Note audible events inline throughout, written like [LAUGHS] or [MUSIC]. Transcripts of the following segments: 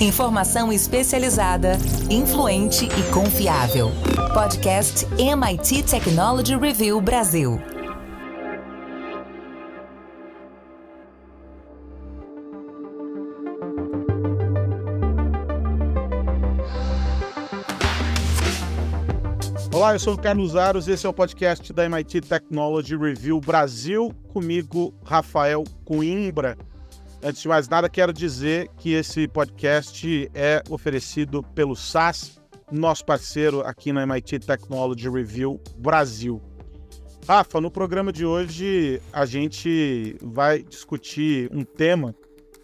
Informação especializada, influente e confiável. Podcast MIT Technology Review Brasil. Olá, eu sou o Carlos Aros, esse é o podcast da MIT Technology Review Brasil, comigo, Rafael Coimbra. Antes de mais nada, quero dizer que esse podcast é oferecido pelo SAS, nosso parceiro aqui na MIT Technology Review Brasil. Rafa, no programa de hoje a gente vai discutir um tema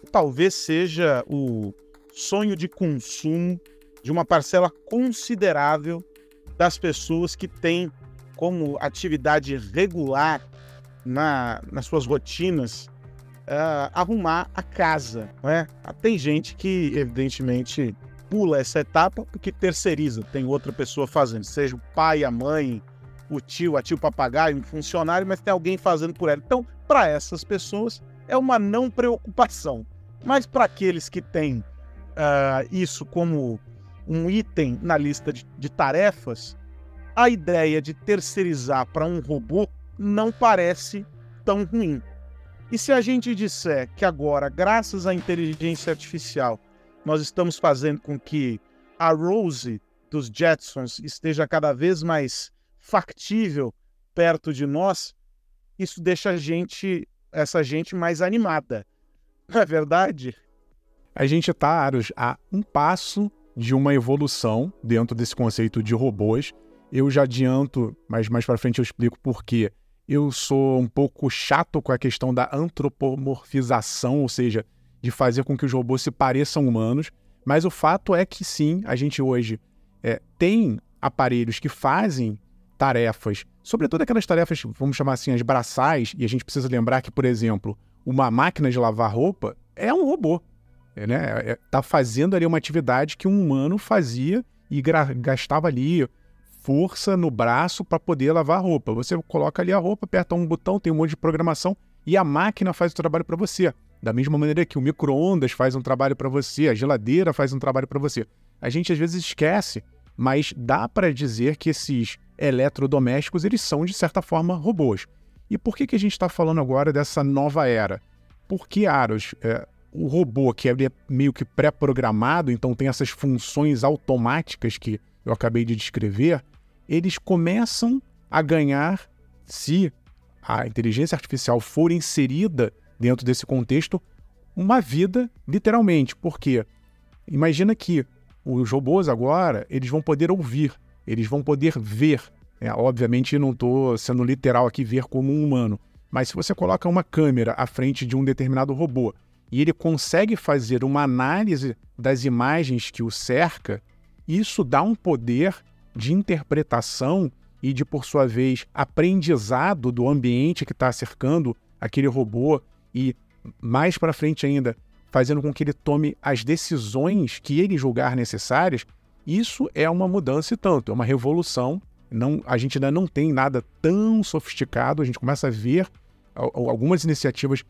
que talvez seja o sonho de consumo de uma parcela considerável das pessoas que têm como atividade regular na, nas suas rotinas uh, arrumar a casa. Né? Tem gente que, evidentemente, pula essa etapa porque terceiriza, tem outra pessoa fazendo, seja o pai, a mãe, o tio, a tio papagaio, um funcionário, mas tem alguém fazendo por ela. Então, para essas pessoas, é uma não preocupação. Mas para aqueles que têm uh, isso como um item na lista de, de tarefas, a ideia de terceirizar para um robô não parece tão ruim. E se a gente disser que agora, graças à inteligência artificial, nós estamos fazendo com que a Rose dos Jetsons esteja cada vez mais factível perto de nós, isso deixa a gente, essa gente mais animada. [LAUGHS] Não é verdade? A gente está, Aros, a um passo de uma evolução dentro desse conceito de robôs. Eu já adianto, mas mais para frente eu explico por quê. Eu sou um pouco chato com a questão da antropomorfização, ou seja, de fazer com que os robôs se pareçam humanos. Mas o fato é que sim, a gente hoje é, tem aparelhos que fazem tarefas, sobretudo aquelas tarefas, vamos chamar assim, as braçais, e a gente precisa lembrar que, por exemplo, uma máquina de lavar roupa é um robô é, né? É, tá fazendo ali uma atividade que um humano fazia e gastava ali força no braço para poder lavar a roupa. Você coloca ali a roupa, aperta um botão, tem um monte de programação e a máquina faz o trabalho para você. Da mesma maneira que o micro-ondas faz um trabalho para você, a geladeira faz um trabalho para você. A gente às vezes esquece, mas dá para dizer que esses eletrodomésticos eles são de certa forma robôs. E por que, que a gente está falando agora dessa nova era? Porque Aros, é, o robô, que é meio que pré-programado, então tem essas funções automáticas que eu acabei de descrever, eles começam a ganhar, se a inteligência artificial for inserida dentro desse contexto, uma vida literalmente. Porque imagina que os robôs agora eles vão poder ouvir, eles vão poder ver. É, obviamente não estou sendo literal aqui ver como um humano, mas se você coloca uma câmera à frente de um determinado robô e ele consegue fazer uma análise das imagens que o cerca, isso dá um poder de interpretação e de, por sua vez, aprendizado do ambiente que está cercando aquele robô e, mais para frente ainda, fazendo com que ele tome as decisões que ele julgar necessárias, isso é uma mudança e tanto, é uma revolução. Não, a gente ainda não tem nada tão sofisticado, a gente começa a ver algumas iniciativas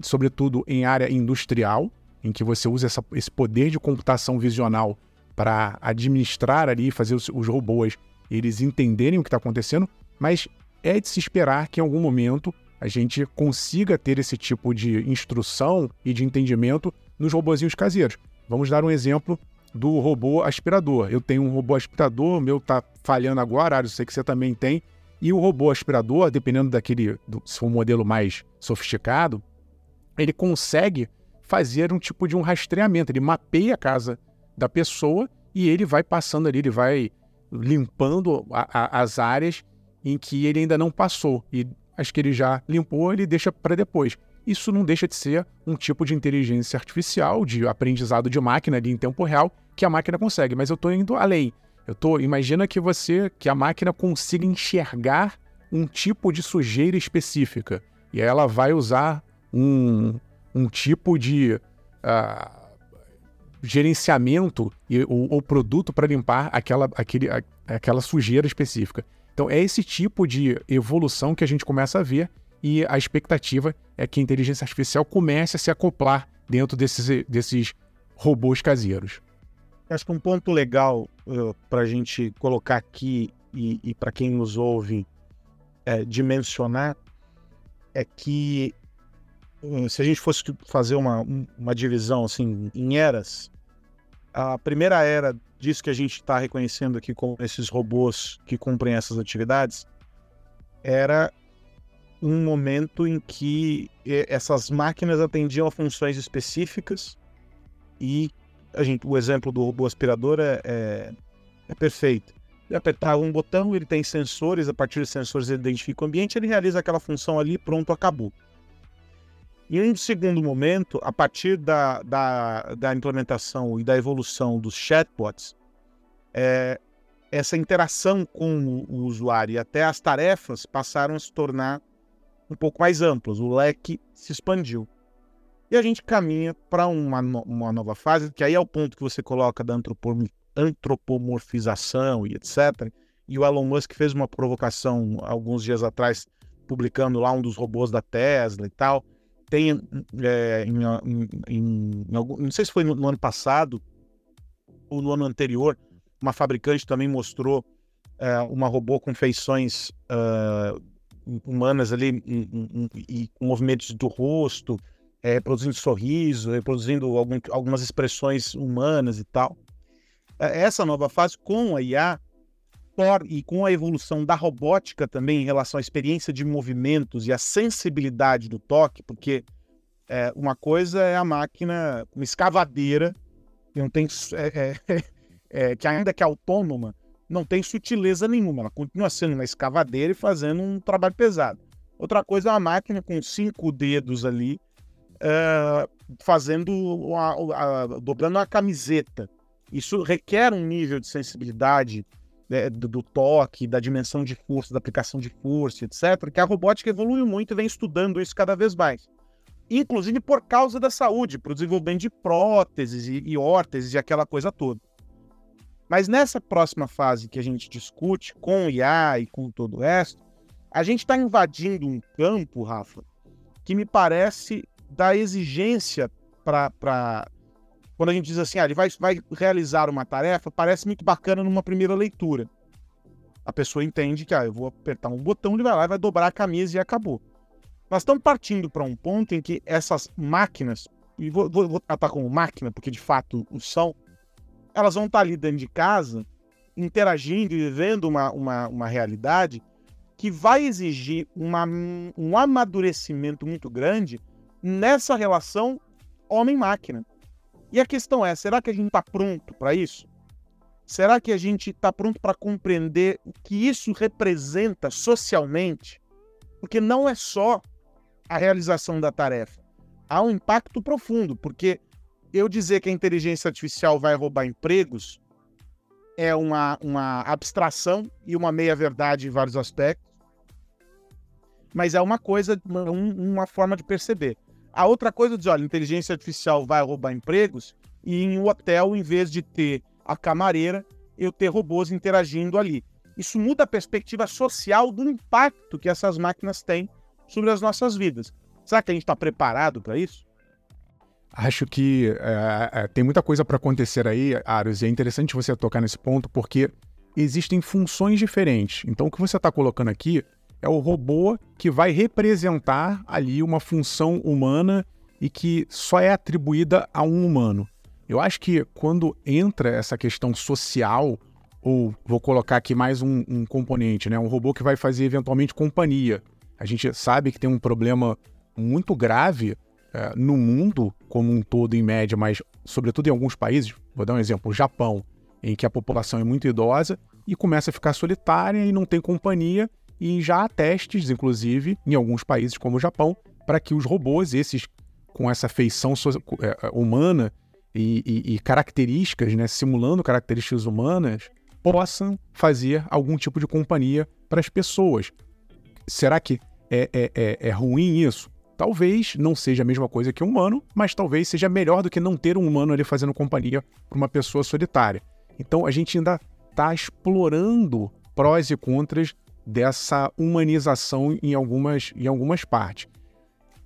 sobretudo em área industrial, em que você usa essa, esse poder de computação visional para administrar ali, fazer os, os robôs eles entenderem o que está acontecendo, mas é de se esperar que em algum momento a gente consiga ter esse tipo de instrução e de entendimento nos robozinhos caseiros. Vamos dar um exemplo do robô aspirador. Eu tenho um robô aspirador, o meu está falhando agora, eu sei que você também tem. E o robô aspirador, dependendo daquele, do, se for um modelo mais sofisticado, ele consegue fazer um tipo de um rastreamento. Ele mapeia a casa da pessoa e ele vai passando ali, ele vai limpando a, a, as áreas em que ele ainda não passou. E as que ele já limpou, ele deixa para depois. Isso não deixa de ser um tipo de inteligência artificial, de aprendizado de máquina ali em tempo real, que a máquina consegue. Mas eu estou indo além. Eu tô, imagina que você, que a máquina consiga enxergar um tipo de sujeira específica. E ela vai usar um, um tipo de uh, gerenciamento ou, ou produto para limpar aquela, aquele, aquela sujeira específica. Então, é esse tipo de evolução que a gente começa a ver e a expectativa é que a inteligência artificial comece a se acoplar dentro desses, desses robôs caseiros. Acho que um ponto legal uh, para a gente colocar aqui e, e para quem nos ouve é, dimensionar é que se a gente fosse fazer uma, uma divisão assim em eras, a primeira era disso que a gente está reconhecendo aqui como esses robôs que cumprem essas atividades era um momento em que essas máquinas atendiam a funções específicas e a gente, o exemplo do robô aspirador é, é, é perfeito. Ele apertava um botão, ele tem sensores, a partir dos sensores ele identifica o ambiente, ele realiza aquela função ali, pronto, acabou. Em um segundo momento, a partir da, da, da implementação e da evolução dos chatbots, é, essa interação com o usuário e até as tarefas passaram a se tornar um pouco mais amplas, o leque se expandiu. E a gente caminha para uma, uma nova fase, que aí é o ponto que você coloca da antropomorfização e etc. E o Elon Musk fez uma provocação alguns dias atrás, publicando lá um dos robôs da Tesla e tal. Tem é, em, em, em, não sei se foi no, no, ano passado ou no ano anterior, uma fabricante também mostrou é, uma robô com feições uh, humanas ali e com movimentos do rosto, é, reproduzindo sorriso, reproduzindo algum, algumas expressões humanas e tal. É, essa nova fase com a IA e com a evolução da robótica também em relação à experiência de movimentos e a sensibilidade do toque, porque é, uma coisa é a máquina, uma escavadeira, que não tem, é, é, [LAUGHS] é, que ainda que é autônoma, não tem sutileza nenhuma. Ela continua sendo uma escavadeira e fazendo um trabalho pesado. Outra coisa é uma máquina com cinco dedos ali, uh, fazendo a, a, dobrando uma camiseta. Isso requer um nível de sensibilidade né, do, do, toque, da dimensão de força, da aplicação de força, etc., que a robótica evoluiu muito e vem estudando isso cada vez mais. Inclusive por causa da saúde, para o desenvolvimento de próteses e, e órteses e aquela coisa toda. Mas nessa próxima fase que a gente discute com o IA e com todo o resto, a gente está invadindo um campo, Rafa, que me parece da exigência para. Quando a gente diz assim, ah, ele vai, vai realizar uma tarefa, parece muito bacana numa primeira leitura. A pessoa entende que ah, eu vou apertar um botão, ele vai lá vai dobrar a camisa e acabou. Nós estamos partindo para um ponto em que essas máquinas, e vou, vou, vou tratar como máquina, porque de fato o são, elas vão estar ali dentro de casa, interagindo e vivendo uma, uma, uma realidade que vai exigir uma, um amadurecimento muito grande nessa relação homem-máquina. E a questão é: será que a gente está pronto para isso? Será que a gente está pronto para compreender o que isso representa socialmente? Porque não é só a realização da tarefa. Há um impacto profundo, porque eu dizer que a inteligência artificial vai roubar empregos é uma, uma abstração e uma meia-verdade em vários aspectos, mas é uma coisa, uma, uma forma de perceber. A outra coisa dizer, olha, inteligência artificial vai roubar empregos e em um hotel, em vez de ter a camareira, eu ter robôs interagindo ali. Isso muda a perspectiva social do impacto que essas máquinas têm sobre as nossas vidas. Será que a gente está preparado para isso? Acho que é, é, tem muita coisa para acontecer aí, Aros, e é interessante você tocar nesse ponto porque existem funções diferentes. Então, o que você está colocando aqui é o robô que vai representar ali uma função humana e que só é atribuída a um humano. Eu acho que quando entra essa questão social, ou vou colocar aqui mais um, um componente, né? um robô que vai fazer eventualmente companhia. A gente sabe que tem um problema muito grave é, no mundo como um todo, em média, mas sobretudo em alguns países, vou dar um exemplo, o Japão, em que a população é muito idosa e começa a ficar solitária e não tem companhia, e já há testes, inclusive, em alguns países como o Japão, para que os robôs, esses com essa feição é, é, humana e, e, e características, né, simulando características humanas, possam fazer algum tipo de companhia para as pessoas. Será que é, é, é, é ruim isso? Talvez não seja a mesma coisa que um humano, mas talvez seja melhor do que não ter um humano ali fazendo companhia para uma pessoa solitária. Então a gente ainda está explorando prós e contras dessa humanização em algumas, em algumas partes.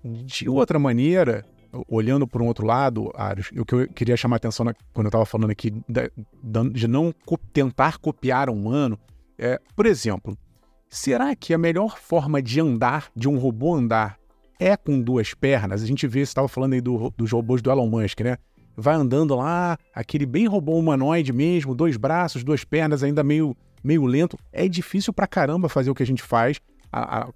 De outra maneira, olhando por um outro lado, o que eu queria chamar a atenção na, quando eu estava falando aqui de, de não co tentar copiar um humano, é, por exemplo, será que a melhor forma de andar, de um robô andar, é com duas pernas? A gente vê, você estava falando aí do, dos robôs do Elon Musk, né? Vai andando lá, aquele bem robô humanoide mesmo, dois braços, duas pernas, ainda meio, meio lento. É difícil pra caramba fazer o que a gente faz. A, a,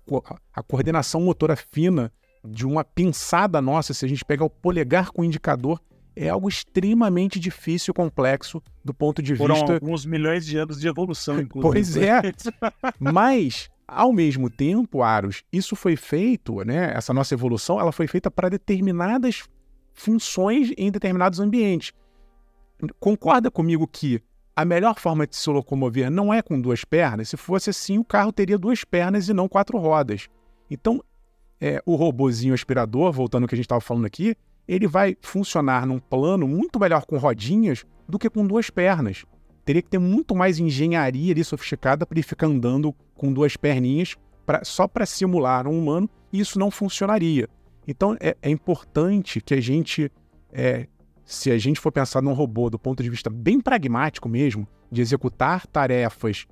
a coordenação motora fina de uma pinçada nossa, se a gente pegar o polegar com o indicador, é algo extremamente difícil e complexo do ponto de Foram vista. alguns milhões de anos de evolução, inclusive. Pois é. [LAUGHS] Mas, ao mesmo tempo, Aros, isso foi feito, né? Essa nossa evolução, ela foi feita para determinadas funções em determinados ambientes. Concorda comigo que a melhor forma de se locomover não é com duas pernas? Se fosse assim, o carro teria duas pernas e não quatro rodas. Então, é, o robozinho aspirador, voltando ao que a gente estava falando aqui, ele vai funcionar num plano muito melhor com rodinhas do que com duas pernas. Teria que ter muito mais engenharia ali sofisticada para ele ficar andando com duas perninhas pra, só para simular um humano, e isso não funcionaria. Então é, é importante que a gente, é, se a gente for pensar num robô do ponto de vista bem pragmático mesmo, de executar tarefas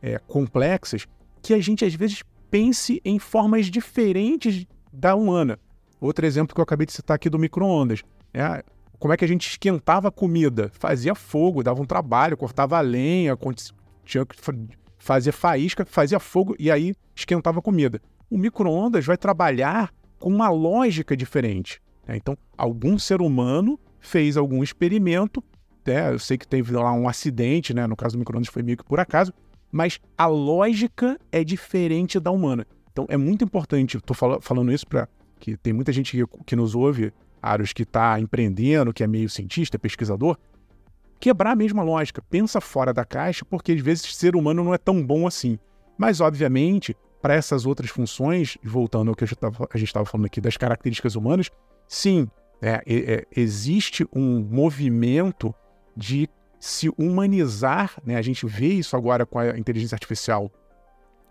é, complexas, que a gente às vezes pense em formas diferentes da humana. Outro exemplo que eu acabei de citar aqui do micro-ondas. É, como é que a gente esquentava a comida? Fazia fogo, dava um trabalho, cortava a lenha, tinha que fazer faísca, fazia fogo e aí esquentava a comida. O micro-ondas vai trabalhar com uma lógica diferente. Né? Então, algum ser humano fez algum experimento, né? eu sei que teve lá um acidente, né? no caso do micro-ondas foi meio que por acaso, mas a lógica é diferente da humana. Então é muito importante, estou fal falando isso para que tem muita gente que, que nos ouve, Aros, que está empreendendo, que é meio cientista, pesquisador, quebrar a mesma lógica. Pensa fora da caixa, porque às vezes ser humano não é tão bom assim. Mas, obviamente, para essas outras funções, voltando ao que a gente estava falando aqui das características humanas, sim, é, é, existe um movimento de se humanizar, né? A gente vê isso agora com a inteligência artificial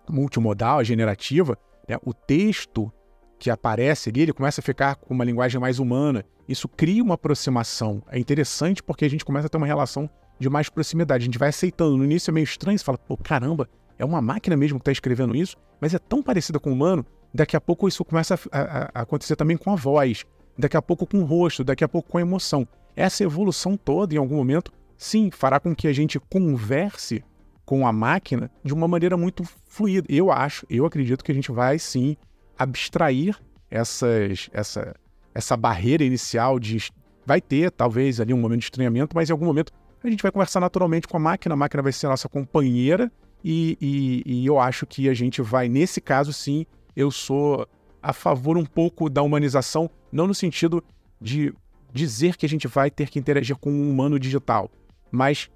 multimodal, generativa, né? o texto que aparece ali, ele começa a ficar com uma linguagem mais humana. Isso cria uma aproximação. É interessante porque a gente começa a ter uma relação de mais proximidade. A gente vai aceitando. No início é meio estranho, você fala, pô, caramba, é uma máquina mesmo que está escrevendo isso, mas é tão parecida com o humano, daqui a pouco isso começa a, a, a acontecer também com a voz, daqui a pouco com o rosto, daqui a pouco com a emoção. Essa evolução toda, em algum momento, sim, fará com que a gente converse com a máquina de uma maneira muito fluida. Eu acho, eu acredito que a gente vai sim abstrair essas, essa, essa barreira inicial de. Vai ter, talvez, ali um momento de estranhamento, mas em algum momento a gente vai conversar naturalmente com a máquina, a máquina vai ser a nossa companheira, e, e, e eu acho que a gente vai, nesse caso, sim, eu sou a favor um pouco da humanização, não no sentido de dizer que a gente vai ter que interagir com um humano digital, mas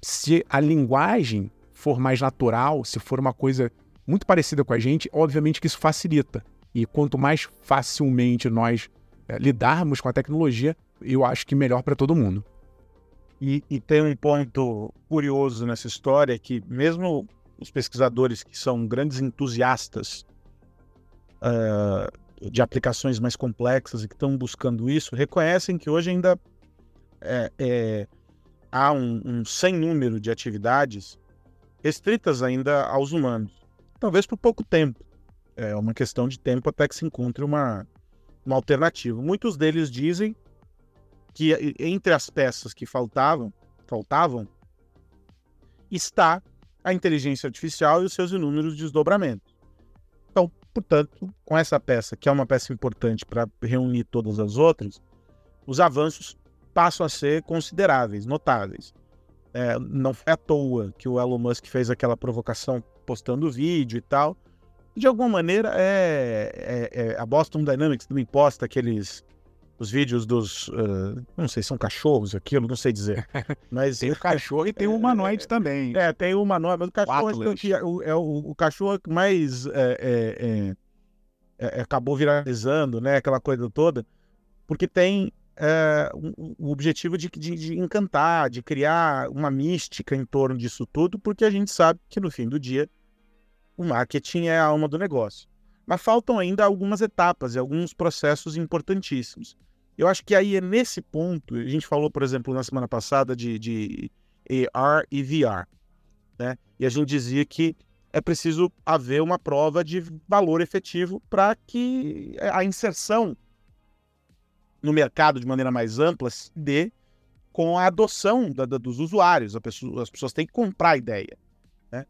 se a linguagem for mais natural, se for uma coisa muito parecida com a gente, obviamente que isso facilita. E quanto mais facilmente nós é, lidarmos com a tecnologia, eu acho que melhor para todo mundo. E, e, tem um ponto curioso nessa história que mesmo os pesquisadores que são grandes entusiastas uh, de aplicações mais complexas e que estão buscando isso, reconhecem que hoje ainda é, é, há um, um sem número de atividades restritas ainda aos humanos. Talvez por pouco tempo. É uma questão de tempo até que se encontre uma, uma alternativa. Muitos deles dizem que entre as peças que faltavam, faltavam está a inteligência artificial e os seus inúmeros desdobramentos. Portanto, com essa peça, que é uma peça importante para reunir todas as outras, os avanços passam a ser consideráveis, notáveis. É, não foi à toa que o Elon Musk fez aquela provocação postando vídeo e tal. De alguma maneira, é, é, é a Boston Dynamics também posta aqueles os vídeos dos. Uh, não sei, são cachorros aquilo, não sei dizer. [LAUGHS] Mas, tem o cachorro e tem o humanoide também. É, tem o humanoide, mas o cachorro que é, o, é o, o cachorro que mais é, é, é, acabou viralizando, né? Aquela coisa toda, porque tem é, o, objetivo de, de, de, encantar, de criar uma mística em torno disso tudo, porque a gente sabe que no fim do dia o marketing é a alma do negócio. Mas faltam ainda algumas etapas e alguns processos importantíssimos. Eu acho que aí é nesse ponto, a gente falou, por exemplo, na semana passada de, de AR e VR, né? E a gente dizia que é preciso haver uma prova de valor efetivo para que a inserção no mercado de maneira mais ampla se dê com a adoção da, da, dos usuários. Pessoa, as pessoas têm que comprar a ideia. Né?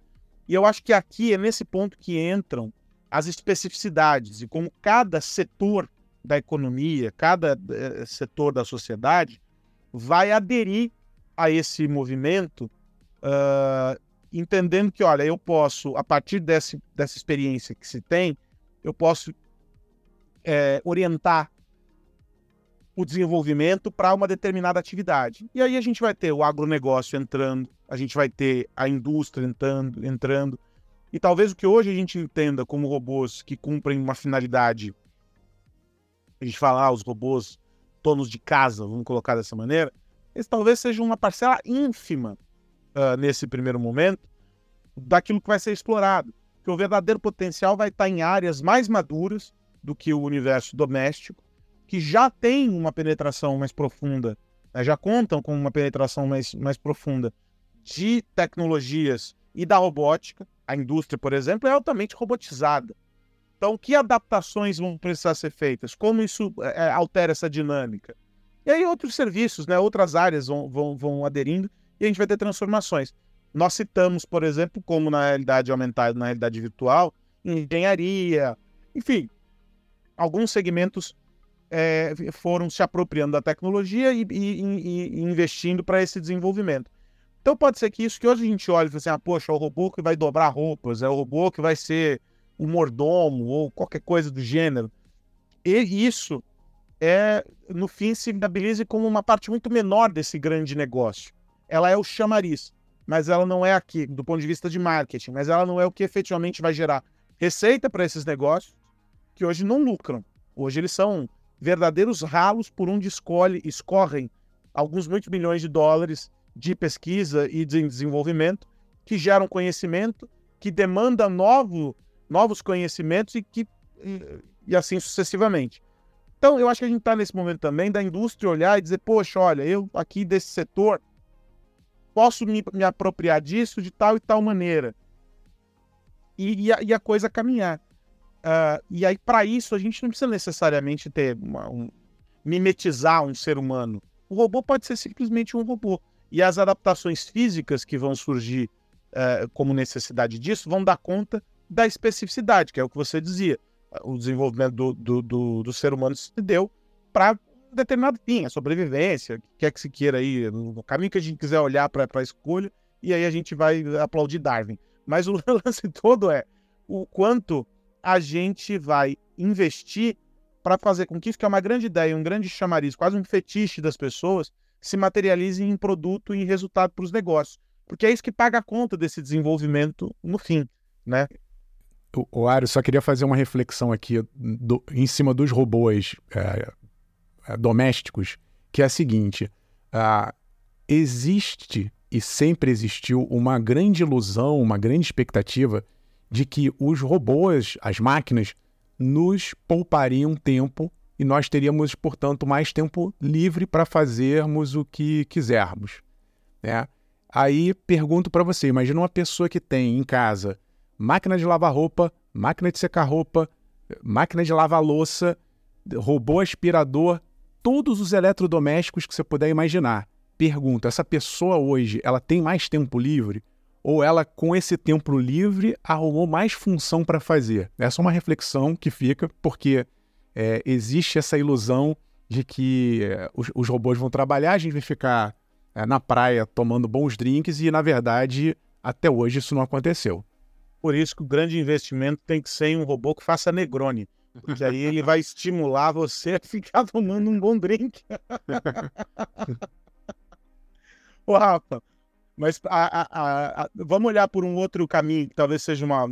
E eu acho que aqui é nesse ponto que entram as especificidades e como cada setor da economia, cada eh, setor da sociedade vai aderir a esse movimento, uh, entendendo que, olha, eu posso, a partir desse, dessa experiência que se tem, eu posso é, orientar o desenvolvimento para uma determinada atividade. E aí a gente vai ter o agronegócio entrando, a gente vai ter a indústria entrando, entrando. E talvez o que hoje a gente entenda como robôs que cumprem uma finalidade, a gente falar ah, os robôs donos de casa, vamos colocar dessa maneira, esse talvez seja uma parcela ínfima uh, nesse primeiro momento daquilo que vai ser explorado. Que o verdadeiro potencial vai estar em áreas mais maduras do que o universo doméstico, que já tem uma penetração mais profunda, né, já contam com uma penetração mais, mais profunda de tecnologias e da robótica. A indústria, por exemplo, é altamente robotizada. Então, que adaptações vão precisar ser feitas? Como isso é, altera essa dinâmica? E aí outros serviços, né, outras áreas vão, vão, vão aderindo e a gente vai ter transformações. Nós citamos, por exemplo, como na realidade aumentada, na realidade virtual, engenharia, enfim, alguns segmentos é, foram se apropriando da tecnologia e, e, e investindo para esse desenvolvimento. Então pode ser que isso que hoje a gente olha e fala assim, ah, poxa, é o robô que vai dobrar roupas, é o robô que vai ser o mordomo ou qualquer coisa do gênero. E isso é, no fim, se viabilize como uma parte muito menor desse grande negócio. Ela é o chamariz, mas ela não é aqui, do ponto de vista de marketing, mas ela não é o que efetivamente vai gerar receita para esses negócios que hoje não lucram. Hoje eles são verdadeiros ralos por onde escolhe, escorrem alguns muitos milhões de dólares de pesquisa e de desenvolvimento que geram conhecimento, que demanda novo, novos conhecimentos e que e, e assim sucessivamente. Então, eu acho que a gente está nesse momento também da indústria olhar e dizer, poxa, olha, eu aqui desse setor posso me, me apropriar disso de tal e tal maneira. E, e, a, e a coisa caminhar. Uh, e aí, para isso, a gente não precisa necessariamente ter uma, um, mimetizar um ser humano. O robô pode ser simplesmente um robô. E as adaptações físicas que vão surgir uh, como necessidade disso vão dar conta da especificidade, que é o que você dizia. O desenvolvimento do, do, do, do ser humano se deu para um determinado fim, a sobrevivência, quer que se queira aí, no caminho que a gente quiser olhar para a escolha, e aí a gente vai aplaudir Darwin. Mas o [LAUGHS] lance todo é o quanto a gente vai investir para fazer com que isso que é uma grande ideia, um grande chamariz, quase um fetiche das pessoas, se materialize em produto e em resultado para os negócios. Porque é isso que paga a conta desse desenvolvimento no fim, né? O, Ario, só queria fazer uma reflexão aqui do, em cima dos robôs é, é domésticos, que é a seguinte: existe e sempre existiu uma grande ilusão, uma grande expectativa de que os robôs, as máquinas, nos poupariam tempo e nós teríamos, portanto, mais tempo livre para fazermos o que quisermos. Né? Aí pergunto para você: imagina uma pessoa que tem em casa máquina de lavar roupa, máquina de secar roupa, máquina de lavar louça, robô aspirador, todos os eletrodomésticos que você puder imaginar. Pergunto: essa pessoa hoje ela tem mais tempo livre? ou ela, com esse tempo livre, arrumou mais função para fazer? Essa é uma reflexão que fica, porque é, existe essa ilusão de que é, os, os, robôs vão trabalhar, a gente vai ficar é, na praia tomando bons drinks, e na verdade, até hoje isso não aconteceu. Por isso que o grande investimento tem que ser em um robô que faça Negroni. Porque aí ele vai estimular você a ficar tomando um bom drink. [LAUGHS] Ô, Rafa, mas a, a, a, vamos olhar por um outro caminho, que talvez seja uma,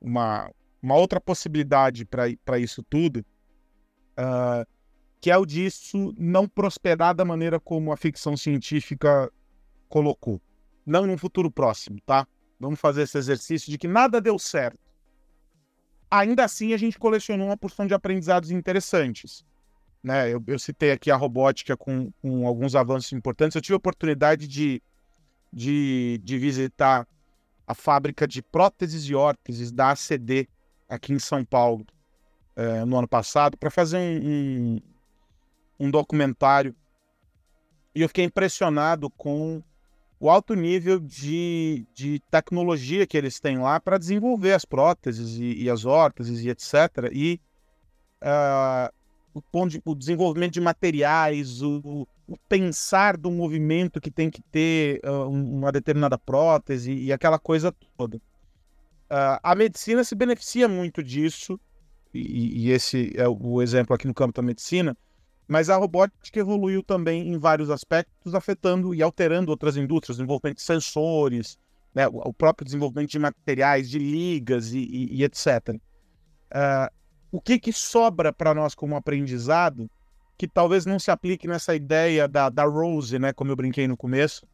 uma, uma outra possibilidade para isso tudo, uh, que é o disso não prosperar da maneira como a ficção científica colocou. Não num futuro próximo, tá? Vamos fazer esse exercício de que nada deu certo. Ainda assim, a gente colecionou uma porção de aprendizados interessantes. né? Eu, eu citei aqui a robótica com, com, alguns avanços importantes. Eu tive a oportunidade de, de, de visitar a fábrica de próteses e órteses da ACD aqui em São Paulo é, no ano passado para fazer um, um, um documentário e eu fiquei impressionado com o alto nível de, de tecnologia que eles têm lá para desenvolver as próteses e, e, as órteses e etc. E uh, o, ponto o desenvolvimento de materiais, o, o, pensar do movimento que tem que ter uh, uma determinada prótese e, aquela coisa toda. Uh, a medicina se beneficia muito disso, e, e esse é o exemplo aqui no campo da medicina, mas a robótica evoluiu também em vários aspectos, afetando e alterando outras indústrias, desenvolvimento de sensores, né, o próprio desenvolvimento de materiais, de ligas e, e, e etc. Uh, ah, o que, que sobra para nós como aprendizado que talvez não se aplique nessa ideia da, da Rose, né, como eu brinquei no começo,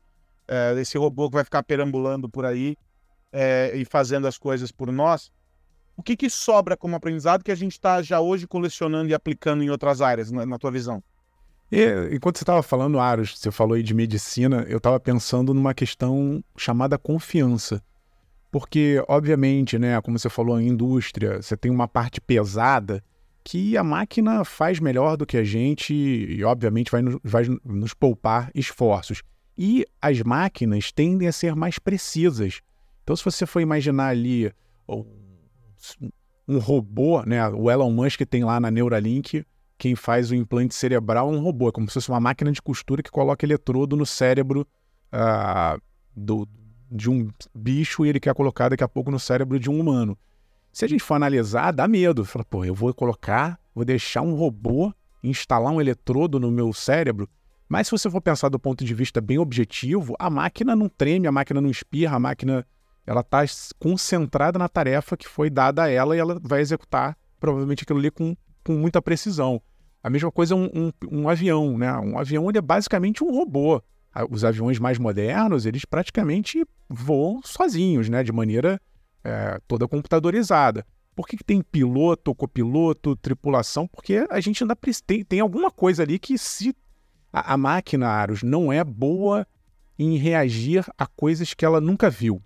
uh, esse robô que vai ficar perambulando por aí uh, e fazendo as coisas por nós, o que, que sobra como aprendizado que a gente está já hoje colecionando e aplicando em outras áreas, na, na tua visão? E, enquanto você estava falando, Aros, você falou aí de medicina, eu estava pensando numa questão chamada confiança. Porque, obviamente, né, como você falou, a indústria, você tem uma parte pesada que a máquina faz melhor do que a gente e, obviamente, vai, no, vai nos poupar esforços. E as máquinas tendem a ser mais precisas. Então, se você for imaginar ali um robô, né? O Elon Musk tem lá na Neuralink, quem faz o implante cerebral é um robô, é como se fosse uma máquina de costura que coloca eletrodo no cérebro uh, do, de um bicho e ele quer colocar daqui a pouco no cérebro de um humano. Se a gente for analisar, dá medo. Fala, pô, eu vou colocar, vou deixar um robô instalar um eletrodo no meu cérebro. Mas se você for pensar do ponto de vista bem objetivo, a máquina não treme, a máquina não espirra, a máquina ela está concentrada na tarefa que foi dada a ela e ela vai executar provavelmente aquilo ali com, com muita precisão. A mesma coisa um, um, um avião, né? Um avião ele é basicamente um robô. Os aviões mais modernos, eles praticamente voam sozinhos, né? De maneira é, toda computadorizada. Por que, que tem piloto, copiloto, tripulação? Porque a gente ainda tem, tem alguma coisa ali que se a, a máquina, Aros, não é boa em reagir a coisas que ela nunca viu.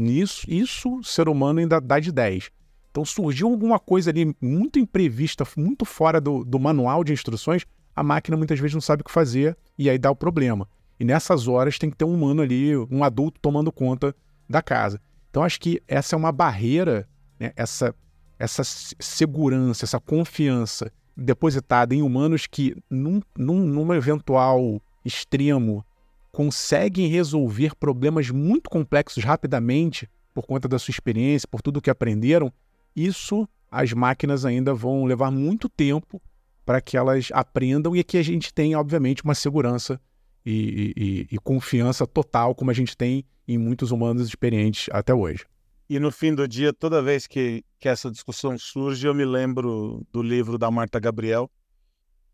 Nisso, isso ser humano ainda dá de 10. Então surgiu alguma coisa ali muito imprevista, muito fora do, do manual de instruções, a máquina muitas vezes não sabe o que fazer e aí dá o problema. E nessas horas tem que ter um humano ali, um adulto tomando conta da casa. Então acho que essa é uma barreira, né? essa, essa segurança, essa confiança depositada em humanos que, num, num, num eventual extremo conseguem resolver problemas muito complexos rapidamente por conta da sua experiência, por tudo que aprenderam, isso as máquinas ainda vão levar muito tempo para que elas aprendam e que a gente tenha, obviamente, uma segurança e, e, e, confiança total, como a gente tem em muitos humanos experientes até hoje. E no fim do dia, toda vez que, que essa discussão surge, eu me lembro do livro da Marta Gabriel,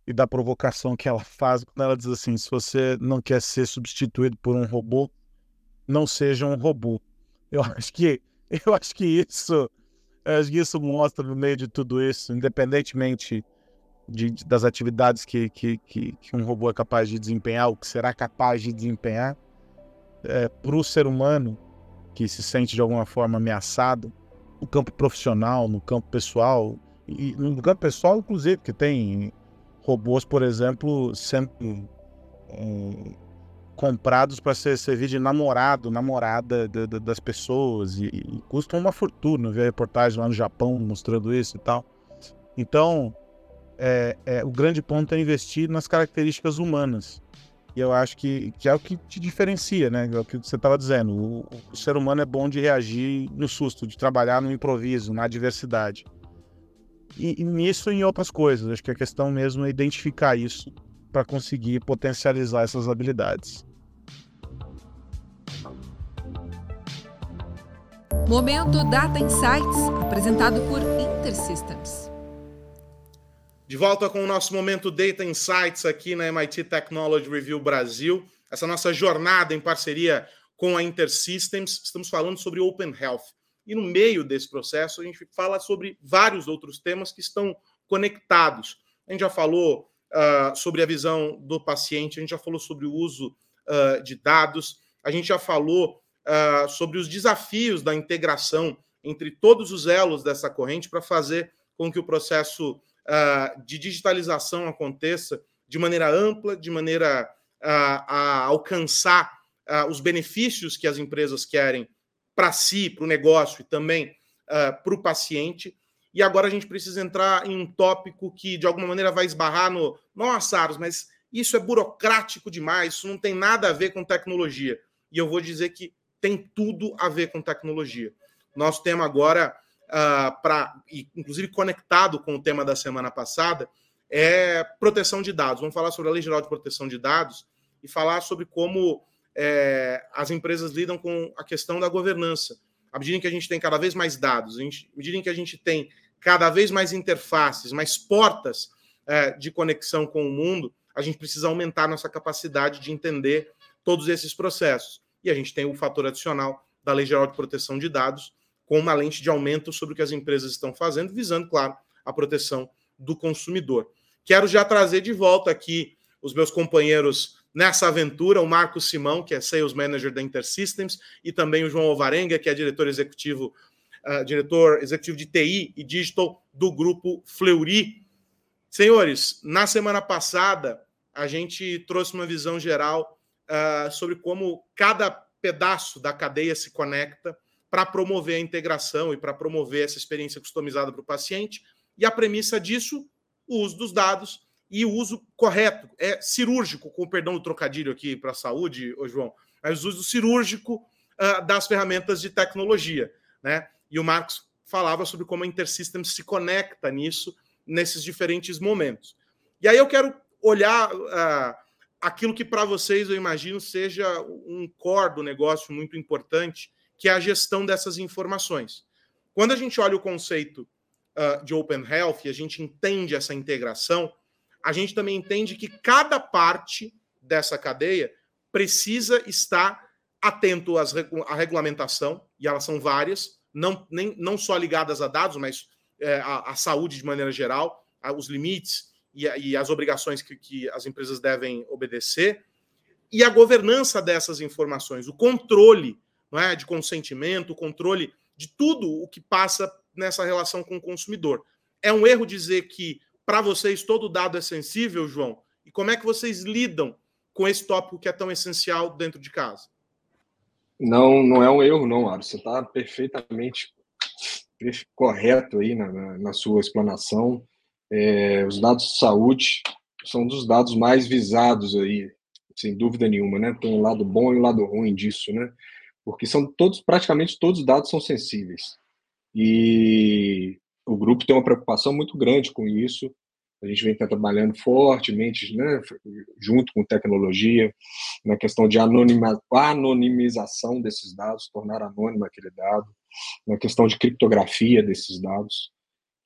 e da provocação que ela faz quando ela diz assim: se você não quer ser substituído por um robô, não seja um robô. Eu [LAUGHS] acho que eu acho que isso acho que isso mostra no meio de tudo isso, independentemente de, de, das atividades que, que, que, que, um robô é capaz de desempenhar, o que será capaz de desempenhar, é, para o ser humano que se sente de alguma forma ameaçado, no campo profissional, no campo pessoal, e no campo pessoal, inclusive, que tem robôs, por exemplo, sendo um, comprados para ser, servir de namorado, namorada de, de, das pessoas e, e, custam uma fortuna. Ver reportagem lá no Japão mostrando isso e tal. Então, é, é, o grande ponto é investir nas características humanas. E eu acho que, que é o que te diferencia, né? É o que você estava dizendo. O, o, ser humano é bom de reagir no susto, de trabalhar no improviso, na adversidade e, e nisso e em outras coisas. Acho que a questão mesmo é identificar isso para conseguir potencializar essas habilidades. Momento Data Insights, apresentado por InterSystems. De volta com o nosso momento Data Insights aqui na MIT Technology Review Brasil. Essa nossa jornada em parceria com a InterSystems. Estamos falando sobre Open Health. E no meio desse processo, a gente fala sobre vários outros temas que estão conectados. a gente já falou uh, sobre a visão do paciente, a gente já falou sobre o uso uh, de dados, a gente já falou uh, sobre os desafios da integração entre todos os elos dessa corrente para fazer com que o processo de digitalização aconteça de maneira ampla, de maneira a alcançar os benefícios que as empresas querem para si, para o negócio e também para o paciente. E agora a gente precisa entrar em um tópico que, de alguma maneira, vai esbarrar no. Nossa, Aros, mas isso é burocrático demais, isso não tem nada a ver com tecnologia. E eu vou dizer que tem tudo a ver com tecnologia. Nosso tema agora, uh, para, inclusive conectado com o tema da semana passada, é proteção de dados. Vamos falar sobre a Lei Geral de Proteção de Dados e falar sobre como é, as empresas lidam com a questão da governança. À medida que a gente tem cada vez mais dados, à medida que a gente tem cada vez mais interfaces, mais portas é, de conexão com o mundo, a gente precisa aumentar nossa capacidade de entender todos esses processos. E a gente tem o fator adicional da Lei Geral de Proteção de Dados, com uma lente de aumento sobre o que as empresas estão fazendo, visando, claro, a proteção do consumidor. Quero já trazer de volta aqui os meus companheiros nessa aventura, o Marcos Simão, que é Sales Manager da InterSystems, e também o João Alvarenga, que é diretor executivo uh, diretor executivo de TI e Digital do grupo Fleury. Senhores, na semana passada, a gente trouxe uma visão geral uh, sobre como cada pedaço da cadeia se conecta para promover a integração e para promover essa experiência customizada para o paciente. E a premissa disso, o uso dos dados e o uso correto, é cirúrgico, com perdão do trocadilho aqui para a saúde, ô João, mas o uso cirúrgico uh, das ferramentas de tecnologia. Né? E o Marcos falava sobre como a InterSystems se conecta nisso, nesses diferentes momentos. E aí eu quero olhar uh, aquilo que para vocês eu imagino seja um core do negócio muito importante, que é a gestão dessas informações. Quando a gente olha o conceito uh, de Open Health e a gente entende essa integração, a gente também entende que cada parte dessa cadeia precisa estar atento às, à regulamentação, e elas são várias, não, nem, não só ligadas a dados, mas é, a, a, saúde de maneira geral, a, os limites e, a, e as obrigações que, que, as empresas devem obedecer, e a governança dessas informações, o controle não é, de consentimento, o controle de tudo o que passa nessa relação com o consumidor. É um erro dizer que para vocês todo dado é sensível, João? E como é que vocês lidam com esse tópico que é tão essencial dentro de casa? Não, não é um erro, não, Aro. Você está perfeitamente correto aí na, na, sua explanação. É, os dados de saúde são dos dados mais visados aí, sem dúvida nenhuma, né? Tem um lado bom e um lado ruim disso, né? Porque são todos, praticamente todos os dados são sensíveis. E o grupo tem uma preocupação muito grande com isso. A gente vem estar trabalhando fortemente, né, junto com tecnologia, na questão de anonima, anonimização desses dados, tornar anônimo aquele dado, na questão de criptografia desses dados,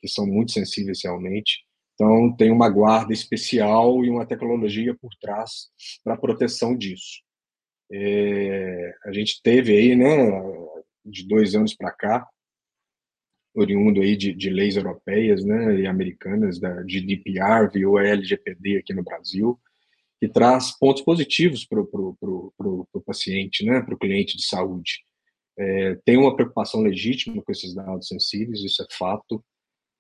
que são muito sensíveis realmente. Então, tem uma guarda especial e uma tecnologia por trás para proteção disso. É, a gente teve aí, né, de dois anos para cá, oriundo aí de, de leis europeias né, e americanas, da GDPR, ou LGPD aqui no Brasil, que traz pontos positivos para o paciente, né, para o cliente de saúde. É, tem uma preocupação legítima com esses dados sensíveis, isso é fato.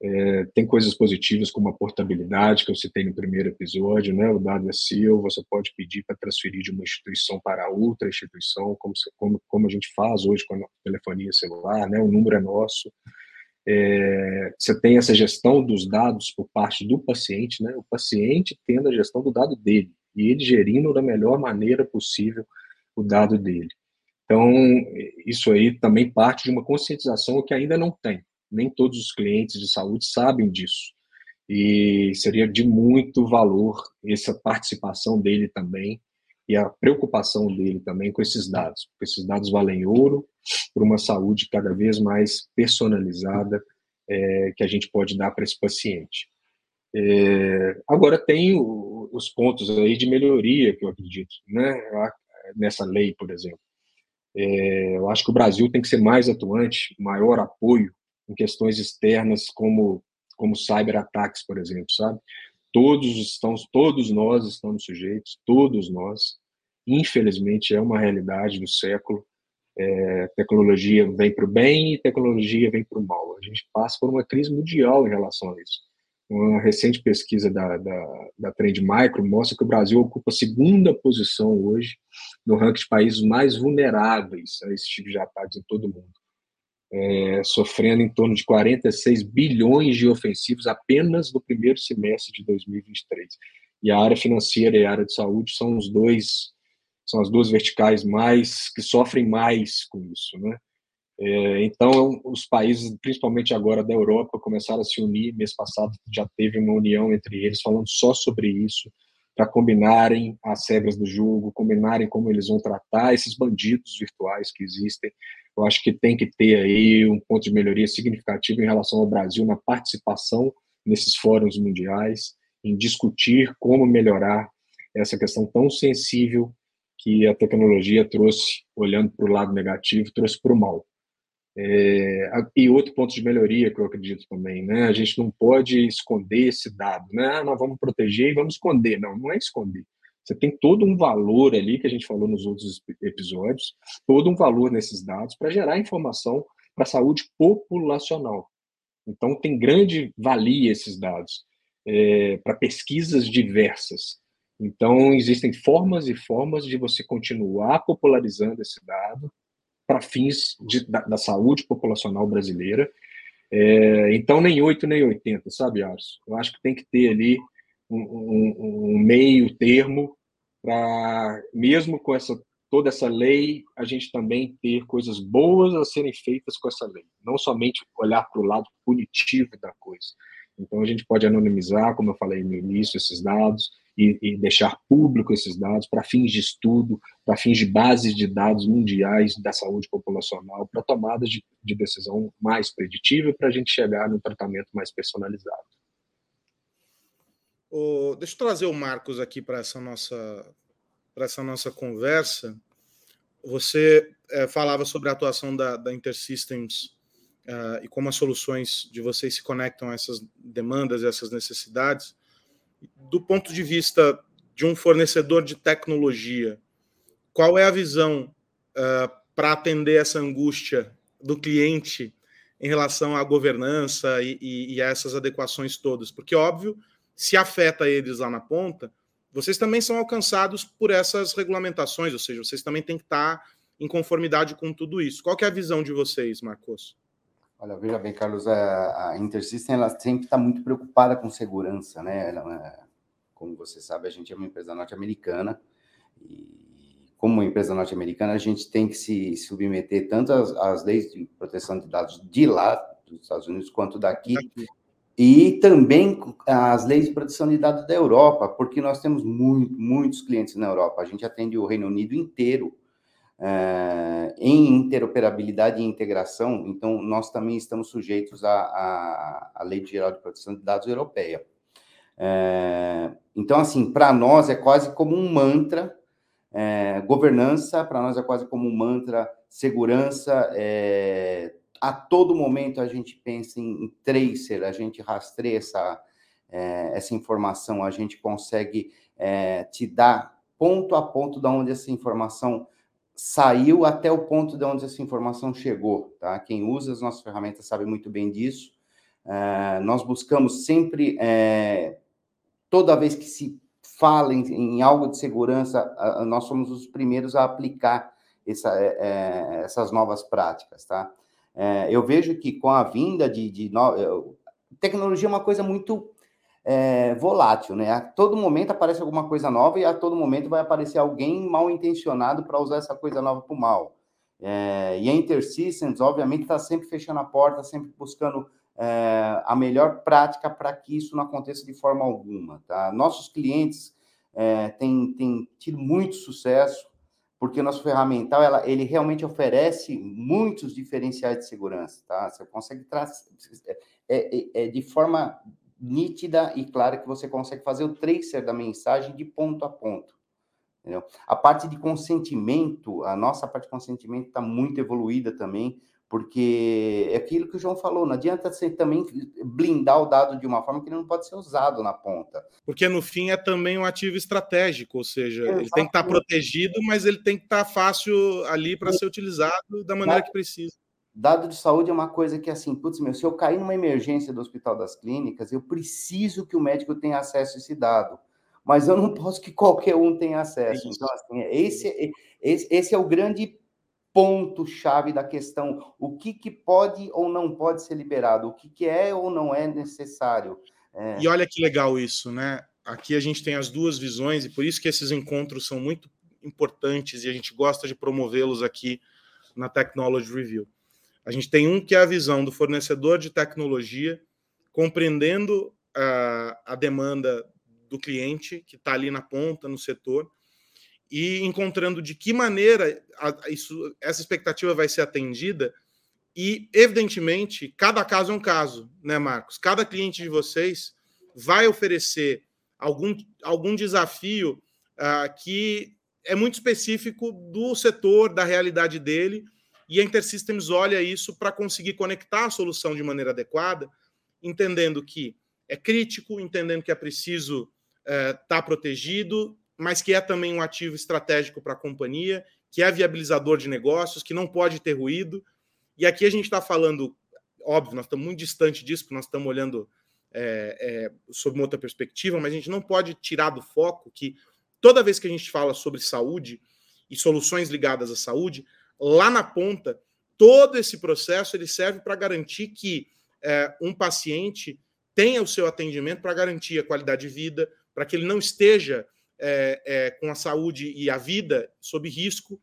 É, tem coisas positivas como a portabilidade, que eu citei no primeiro episódio, né? o dado é seu, você pode pedir para transferir de uma instituição para outra instituição, como, como, como a gente faz hoje com a telefonia celular, né? o número é nosso é, você tem essa gestão dos dados por parte do paciente, né? O paciente tendo a gestão do dado dele e ele gerindo da melhor maneira possível o dado dele. Então, isso aí também parte de uma conscientização que ainda não tem. Nem todos os clientes de saúde sabem disso. E seria de muito valor essa participação dele também e a preocupação dele também com esses dados, porque esses dados valem ouro para uma saúde cada vez mais personalizada é, que a gente pode dar para esse paciente. É, agora tem o, os pontos aí de melhoria que eu acredito, né? Nessa lei, por exemplo. É, eu acho que o Brasil tem que ser mais atuante, maior apoio em questões externas como como cyberataques, por exemplo, sabe? Todos estamos, todos nós estamos sujeitos, todos nós. Infelizmente é uma realidade do século. É, tecnologia vem para o bem e tecnologia vem para o mal. A gente passa por uma crise mundial em relação a isso. Uma recente pesquisa da, da, da Trend Micro mostra que o Brasil ocupa a segunda posição hoje no ranking de países mais vulneráveis a esse tipo de ataques em todo o mundo. É, sofrendo em torno de 46 bilhões de ofensivos apenas no primeiro semestre de 2023. E a área financeira e a área de saúde são os dois são as duas verticais mais que sofrem mais com isso, né? É, então, os países, principalmente agora da Europa, começaram a se unir. Mês passado já teve uma união entre eles falando só sobre isso, para combinarem as regras do jogo, combinarem como eles vão tratar esses bandidos virtuais que existem. Eu acho que tem que ter aí um ponto de melhoria significativo em relação ao Brasil na participação nesses fóruns mundiais, em discutir como melhorar essa questão tão sensível que a tecnologia trouxe, olhando para o lado negativo, trouxe para o mal. É, e outro ponto de melhoria que eu acredito também, né? A gente não pode esconder esse dado, né? Ah, nós vamos proteger e vamos esconder. Não, não é esconder. Você tem todo um valor ali que a gente falou nos outros episódios, todo um valor nesses dados para gerar informação para a saúde populacional. Então tem grande valia esses dados é, para pesquisas diversas. Então existem formas e formas de você continuar popularizando esse dado para fins de, da, da, saúde populacional brasileira. É, então, nem 8 nem 80, sabe, Ars? Eu acho que tem que ter ali um, um, um meio termo para, mesmo com essa toda essa lei, a gente também ter coisas boas a serem feitas com essa lei, não somente olhar para o lado punitivo da coisa. Então, a gente pode anonimizar, como eu falei no início, esses dados, e, e deixar público esses dados para fins de estudo, para fins de bases de dados mundiais da saúde populacional, para tomadas de, de decisão mais preditiva para a gente chegar no tratamento mais personalizado. Oh, deixa eu trazer o Marcos aqui para essa nossa para essa nossa conversa. Você é, falava sobre a atuação da, da InterSystems uh, e como as soluções de vocês se conectam a essas demandas e essas necessidades do ponto de vista de um fornecedor de tecnologia, qual é a visão uh, para atender essa angústia do cliente em relação à governança e, e, e, a essas adequações todas? Porque, óbvio, se afeta eles lá na ponta, vocês também são alcançados por essas regulamentações, ou seja, vocês também têm que estar em conformidade com tudo isso. Qual é a visão de vocês, Marcos? Olha, veja bem, Carlos, a, a Intersystem ela sempre está muito preocupada com segurança, né? Ela, é, como você sabe, a gente é uma empresa norte-americana e, como empresa norte-americana, a gente tem que se submeter tanto às, às, leis de proteção de dados de lá, dos Estados Unidos, quanto daqui, e também às leis de proteção de dados da Europa, porque nós temos muito, muitos clientes na Europa. A gente atende o Reino Unido inteiro é, em interoperabilidade e integração, então nós também estamos sujeitos à, à, à Lei Geral de Proteção de Dados Europeia. É, então, assim, para nós é quase como um mantra, é, governança, para nós é quase como um mantra, segurança, a todo momento a gente pensa em, em tracer, a gente rastreia essa, essa informação, a gente consegue te dar ponto a ponto de onde essa informação saiu até o ponto de onde essa informação chegou, tá? Quem usa as nossas ferramentas sabe muito bem disso. É, nós buscamos sempre, é, toda vez que se fala em, em algo de segurança, a, a, nós somos os primeiros a aplicar essa, é essas novas práticas, tá? É, eu vejo que com a vinda de, de no... tecnologia é uma coisa muito é, volátil, né? A todo momento aparece alguma coisa nova e a todo momento vai aparecer alguém mal intencionado para usar essa coisa nova para o mal. É, e a InterSystems, obviamente, está sempre fechando a porta, sempre buscando é, a melhor prática para que isso não aconteça de forma alguma. Tá? Nossos clientes é, têm, têm tido muito sucesso, porque nosso ferramental ela, ele realmente oferece muitos diferenciais de segurança. Tá? Você consegue trazer é, é, é de forma nítida e clara que você consegue fazer o tracer da mensagem de ponto a ponto. Entendeu? A parte de consentimento, a nossa parte de consentimento está muito evoluída também, porque é aquilo que o João falou, não adianta você também blindar o dado de uma forma que ele não pode ser usado na ponta. Porque no fim é também um ativo estratégico, ou seja, Exatamente. ele tem que estar protegido, mas ele tem que estar fácil ali para ser utilizado da maneira que precisa. Dado de saúde é uma coisa que, assim, putz, meu, se eu cair numa emergência do Hospital das Clínicas, eu preciso que o médico tenha acesso a esse dado. Mas eu não posso que qualquer um tenha acesso. É então, assim, esse, é, esse, esse é o grande ponto-chave da questão. O que, que pode ou não pode ser liberado? O que, que é ou não é necessário? É... E olha que legal isso, né? Aqui a gente tem as duas visões e por isso que esses encontros são muito importantes e a gente gosta de promovê-los aqui na Technology Review. A gente tem um que é a visão do fornecedor de tecnologia, compreendendo a, a demanda do cliente que está ali na ponta, no setor, e encontrando de que maneira a, isso, essa expectativa vai ser atendida. E, evidentemente, cada caso é um caso, né, Marcos? Cada cliente de vocês vai oferecer algum, algum desafio uh, que é muito específico do setor, da realidade dele, e a InterSystems olha isso para conseguir conectar a solução de maneira adequada, entendendo que é crítico, entendendo que é preciso estar uh, tá protegido mas que é também um ativo estratégico para a companhia, que é viabilizador de negócios, que não pode ter ruído. E aqui a gente está falando, óbvio, nós estamos muito distante disso, porque nós estamos olhando é, é, sob uma outra perspectiva, mas a gente não pode tirar do foco que toda vez que a gente fala sobre saúde e soluções ligadas à saúde, lá na ponta, todo esse processo ele serve para garantir que é, um paciente tenha o seu atendimento para garantir a qualidade de vida, para que ele não esteja é, é, com a saúde e a vida sob risco,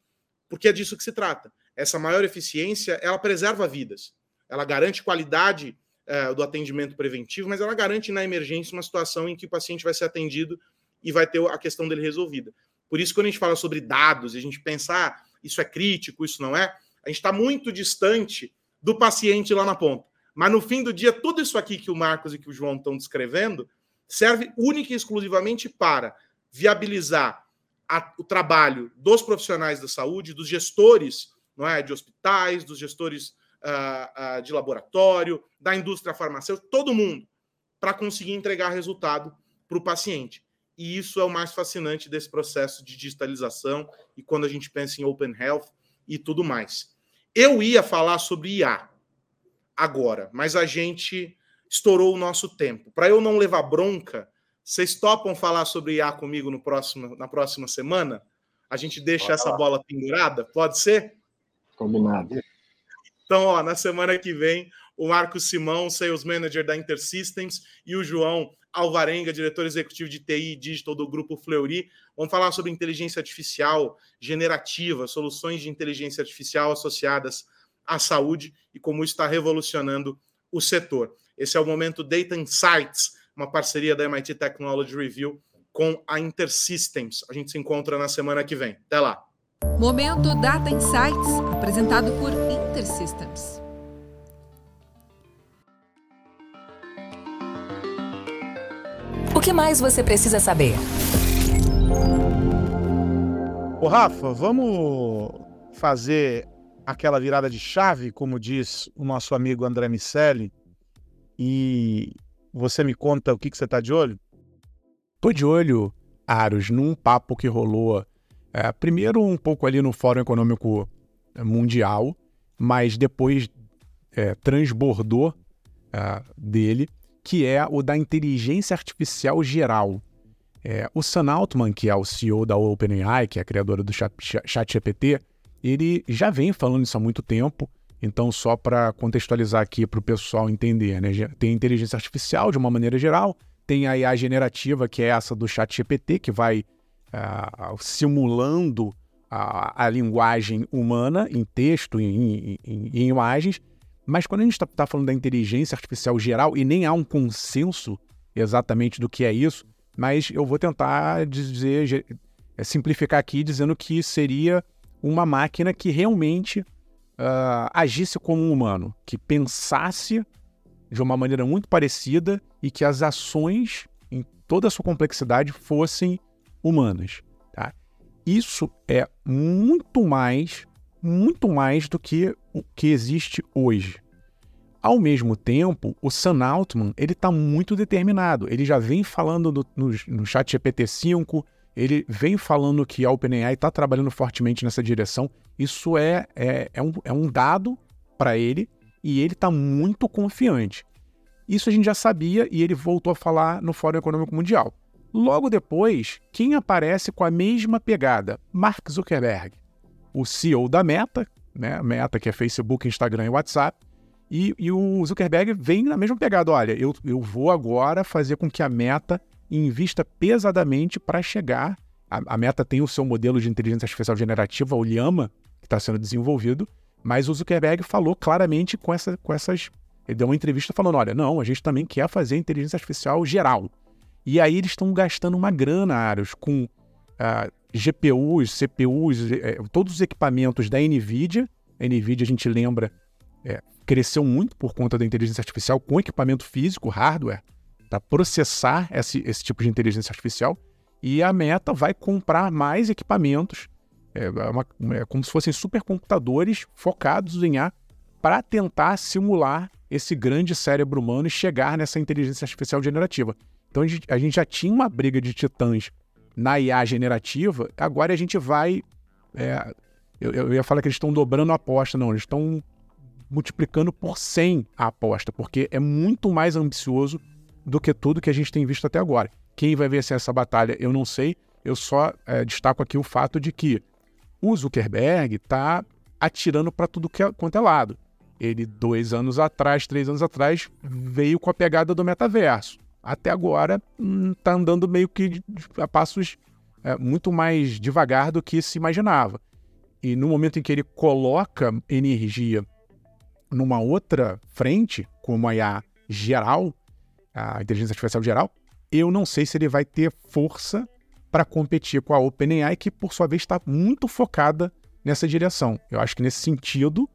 porque é disso que se trata. Essa maior eficiência, ela preserva vidas, ela garante qualidade é, do atendimento preventivo, mas ela garante na emergência uma situação em que o paciente vai ser atendido e vai ter a questão dele resolvida. Por isso, quando a gente fala sobre dados a gente pensar ah, isso é crítico, isso não é, a gente está muito distante do paciente lá na ponta. Mas no fim do dia, tudo isso aqui que o Marcos e que o João estão descrevendo serve única e exclusivamente para viabilizar a, o trabalho dos profissionais da saúde, dos gestores não é, de hospitais, dos gestores uh, uh, de laboratório, da indústria farmacêutica, todo mundo, para conseguir entregar resultado para o paciente. E isso é o mais fascinante desse processo de digitalização e quando a gente pensa em Open Health e tudo mais. Eu ia falar sobre IA agora, mas a gente estourou o nosso tempo. Para eu não levar bronca, vocês topam falar sobre IA comigo no próximo, na próxima semana? A gente deixa essa bola pendurada? Pode ser? Combinado. Então, ó, na semana que vem, o Marcos Simão, Sales Manager da InterSystems, e o João Alvarenga, diretor executivo de TI e Digital do Grupo Fleury, vão falar sobre inteligência artificial generativa, soluções de inteligência artificial associadas à saúde e como isso está revolucionando o setor. Esse é o momento Data Insights, uma parceria da MIT Technology Review com a InterSystems. A gente se encontra na semana que vem. Até lá. Momento Data Insights, apresentado por InterSystems. Que mais você precisa saber? Ô Rafa, vamos fazer aquela virada de chave, como diz o nosso amigo André Miceli, e você me conta o que, que você está de olho? Tô de olho, Aros, num papo que rolou. É, primeiro, um pouco ali no Fórum Econômico Mundial, mas depois é, transbordou é, dele, que é o da inteligência artificial geral. É, o Sam Altman, que é o CEO da OpenAI, que é a criadora do ChatGPT, ele já vem falando isso há muito tempo. Então, só para contextualizar aqui para o pessoal entender, né? tem inteligência artificial de uma maneira geral, tem a IA generativa, que é essa do chat GPT, que vai uh, simulando a, a, linguagem humana em texto, em, em, em imagens. Mas quando a gente está tá falando da inteligência artificial geral, e nem há um consenso exatamente do que é isso, mas eu vou tentar dizer, é, simplificar aqui dizendo que seria uma máquina que realmente uh, agisse como um humano, que pensasse de uma maneira muito parecida e que as ações, em toda a sua complexidade, fossem humanas. Tá? Isso é muito mais, muito mais do que o que existe hoje. Ao mesmo tempo, o Sam Altman ele está muito determinado. Ele já vem falando no, no, no chat GPT-5, ele vem falando que a OpenAI está trabalhando fortemente nessa direção. Isso é, é, é, um, é um dado para ele e ele está muito confiante. Isso a gente já sabia e ele voltou a falar no Fórum Econômico Mundial. Logo depois, quem aparece com a mesma pegada? Mark Zuckerberg, o CEO da Meta, né? Meta que é Facebook, Instagram e WhatsApp. E, e o Zuckerberg vem na mesma pegada. Olha, eu, eu vou agora fazer com que a Meta invista pesadamente para chegar. A, a, Meta tem o seu modelo de inteligência artificial generativa, o Llama, que está sendo desenvolvido, mas o Zuckerberg falou claramente com, essa, com essas ele deu uma entrevista falando: olha, não, a gente também quer fazer inteligência artificial geral. E aí eles estão gastando uma grana, Aros, com uh, GPUs, CPUs, eh, todos os equipamentos da NVIDIA. A NVIDIA, a gente lembra, é, cresceu muito por conta da inteligência artificial com equipamento físico, hardware, para processar esse, esse tipo de inteligência artificial. E a Meta vai comprar mais equipamentos, é, uma, é como se fossem supercomputadores focados em A para tentar simular esse grande cérebro humano e chegar nessa inteligência artificial generativa. Então a gente, a gente já tinha uma briga de titãs na IA generativa, agora a gente vai. É, eu, eu, ia falar que eles estão dobrando a aposta, não, eles estão multiplicando por 100 a aposta, porque é muito mais ambicioso do que tudo que a gente tem visto até agora. Quem vai vencer essa batalha, eu não sei, eu só é, destaco aqui o fato de que o Zuckerberg está atirando para tudo que é, quanto é lado. Ele, dois anos atrás, três anos atrás, veio com a pegada do metaverso. Até agora, está hum, andando meio que a passos é, muito mais devagar do que se imaginava. E no momento em que ele coloca energia numa outra frente, como a IA geral, a inteligência artificial geral, eu não sei se ele vai ter força para competir com a OpenAI, que por sua vez está muito focada nessa direção. Eu acho que nesse sentido,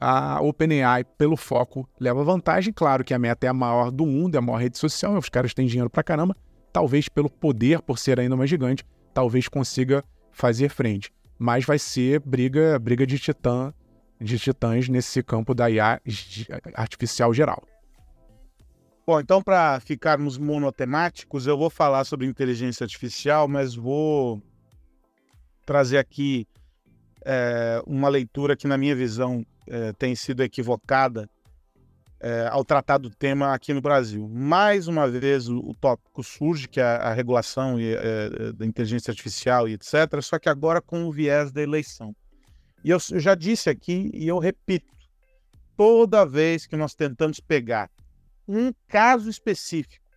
a OpenAI, pelo foco, leva vantagem. Claro que a meta é a maior do mundo, é a maior rede social, os caras têm dinheiro pra caramba. Talvez pelo poder, por ser ainda mais gigante, talvez consiga fazer frente. Mas vai ser briga, briga de titã, de titãs nesse campo da IA artificial geral. Bom, então para ficarmos monotemáticos, eu vou falar sobre inteligência artificial, mas vou trazer aqui é, uma leitura que, na minha visão, é, tem sido equivocada é, ao tratar do tema aqui no Brasil. Mais uma vez o, o tópico surge, que é a, a regulação e, é, da inteligência artificial e etc., só que agora com o viés da eleição. E eu, eu já disse aqui e eu repito, toda vez que nós tentamos pegar um caso específico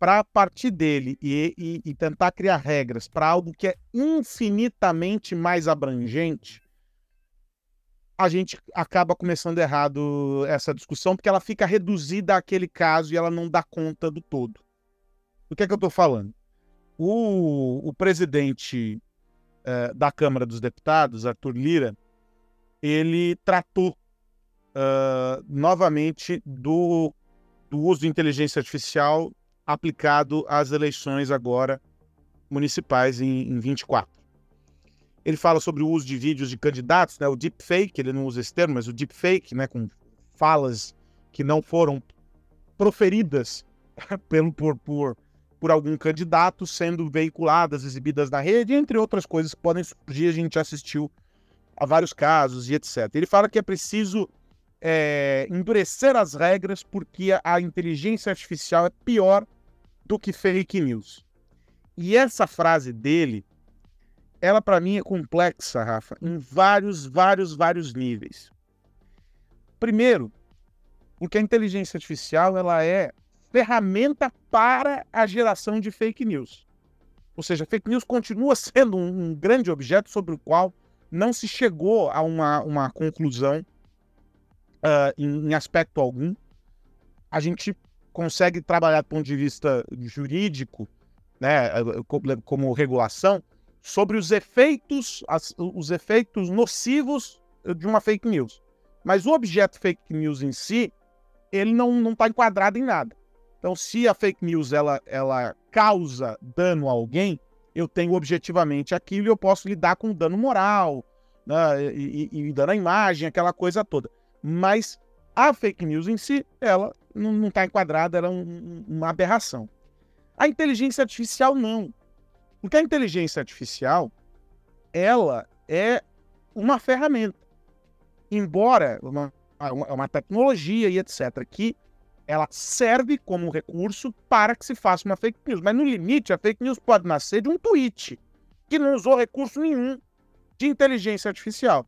para partir dele e, e, e, tentar criar regras para algo que é infinitamente mais abrangente, a gente acaba começando errado essa discussão, porque ela fica reduzida àquele caso e ela não dá conta do todo. O que é que eu estou falando? O, o presidente uh, da Câmara dos Deputados, Arthur Lira, ele tratou uh, novamente do, do uso de inteligência artificial aplicado às eleições agora municipais em, em 24. Ele fala sobre o uso de vídeos de candidatos, né, o deepfake, ele não usa esse termo, mas o deepfake, né, com falas que não foram proferidas [LAUGHS] pelo, por, por, por algum candidato sendo veiculadas, exibidas na rede, entre outras coisas que podem surgir. A gente assistiu a vários casos e etc. Ele fala que é preciso é, endurecer as regras porque a, a inteligência artificial é pior do que fake news. E essa frase dele ela para mim é complexa, Rafa, em vários, vários, vários níveis. Primeiro, porque a inteligência artificial ela é ferramenta para a geração de fake news. Ou seja, fake news continua [LAUGHS] sendo um, grande objeto sobre o qual não se chegou a uma, uma conclusão uh, em, em aspecto algum. A gente consegue trabalhar do ponto de vista jurídico, né, como regulação, sobre os efeitos, as, os efeitos nocivos de uma fake news. Mas o objeto fake news em si, ele não está enquadrado em nada. Então, se a fake news ela, ela causa dano a alguém, eu tenho objetivamente aquilo e eu posso lidar com dano moral, né, e, e, e, dando a imagem, aquela coisa toda. Mas a fake news em si, ela não está enquadrada, ela é um, uma aberração. A inteligência artificial não. Porque a inteligência artificial, ela é uma ferramenta. Embora uma, uma, uma tecnologia e etc., que ela serve como recurso para que se faça uma fake news. Mas no limite, a fake news pode nascer de um tweet que não usou recurso nenhum de inteligência artificial.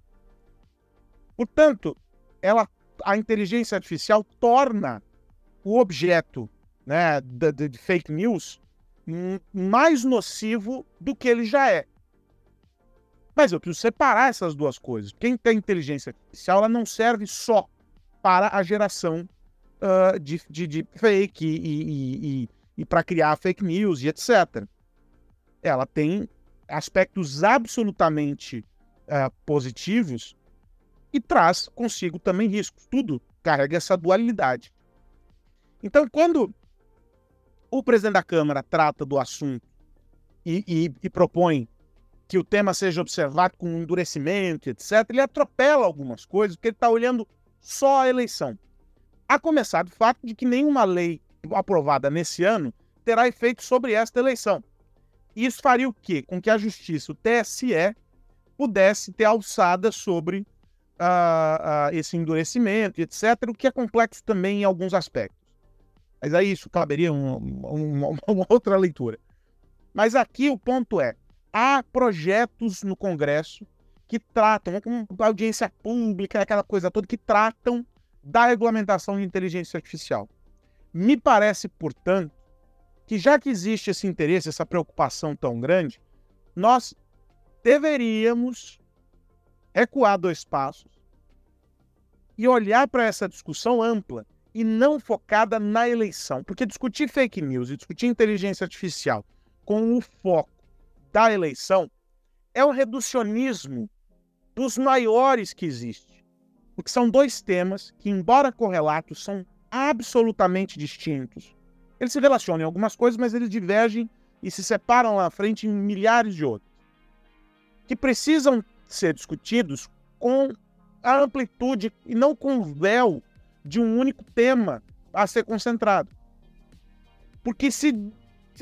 Portanto, ela, a inteligência artificial torna o objeto né, de, de fake news mais nocivo do que ele já é. Mas eu preciso separar essas duas coisas. Quem tem inteligência artificial, ela não serve só para a geração uh, de, de, de, fake e, e, e, e para criar fake news e etc. Ela tem aspectos absolutamente uh, positivos e traz consigo também riscos. Tudo carrega essa dualidade. Então, quando o presidente da Câmara trata do assunto e, e, e propõe que o tema seja observado com endurecimento, etc., ele atropela algumas coisas, porque ele está olhando só a eleição. A começar do fato de que nenhuma lei aprovada nesse ano terá efeito sobre esta eleição. Isso faria o quê? Com que a justiça, o TSE, pudesse ter alçada sobre uh, uh, esse endurecimento, etc., o que é complexo também em alguns aspectos. Mas aí isso caberia uma, uma, [LAUGHS] uma outra leitura. Mas aqui o ponto é: há projetos no Congresso que tratam, com audiência pública, aquela coisa toda, que tratam da regulamentação de inteligência artificial. Me parece, portanto, que já que existe esse interesse, essa preocupação tão grande, nós deveríamos recuar dois passos e olhar para essa discussão ampla e não focada na eleição. Porque discutir fake news e discutir inteligência artificial com o foco da eleição é um reducionismo dos maiores que existe. Porque são dois temas que, embora correlatos, são absolutamente distintos. Eles se relacionam em algumas coisas, mas eles divergem e se separam lá à frente em milhares de outros. Que precisam ser discutidos com a amplitude e não com o véu de um único tema a ser concentrado. Porque se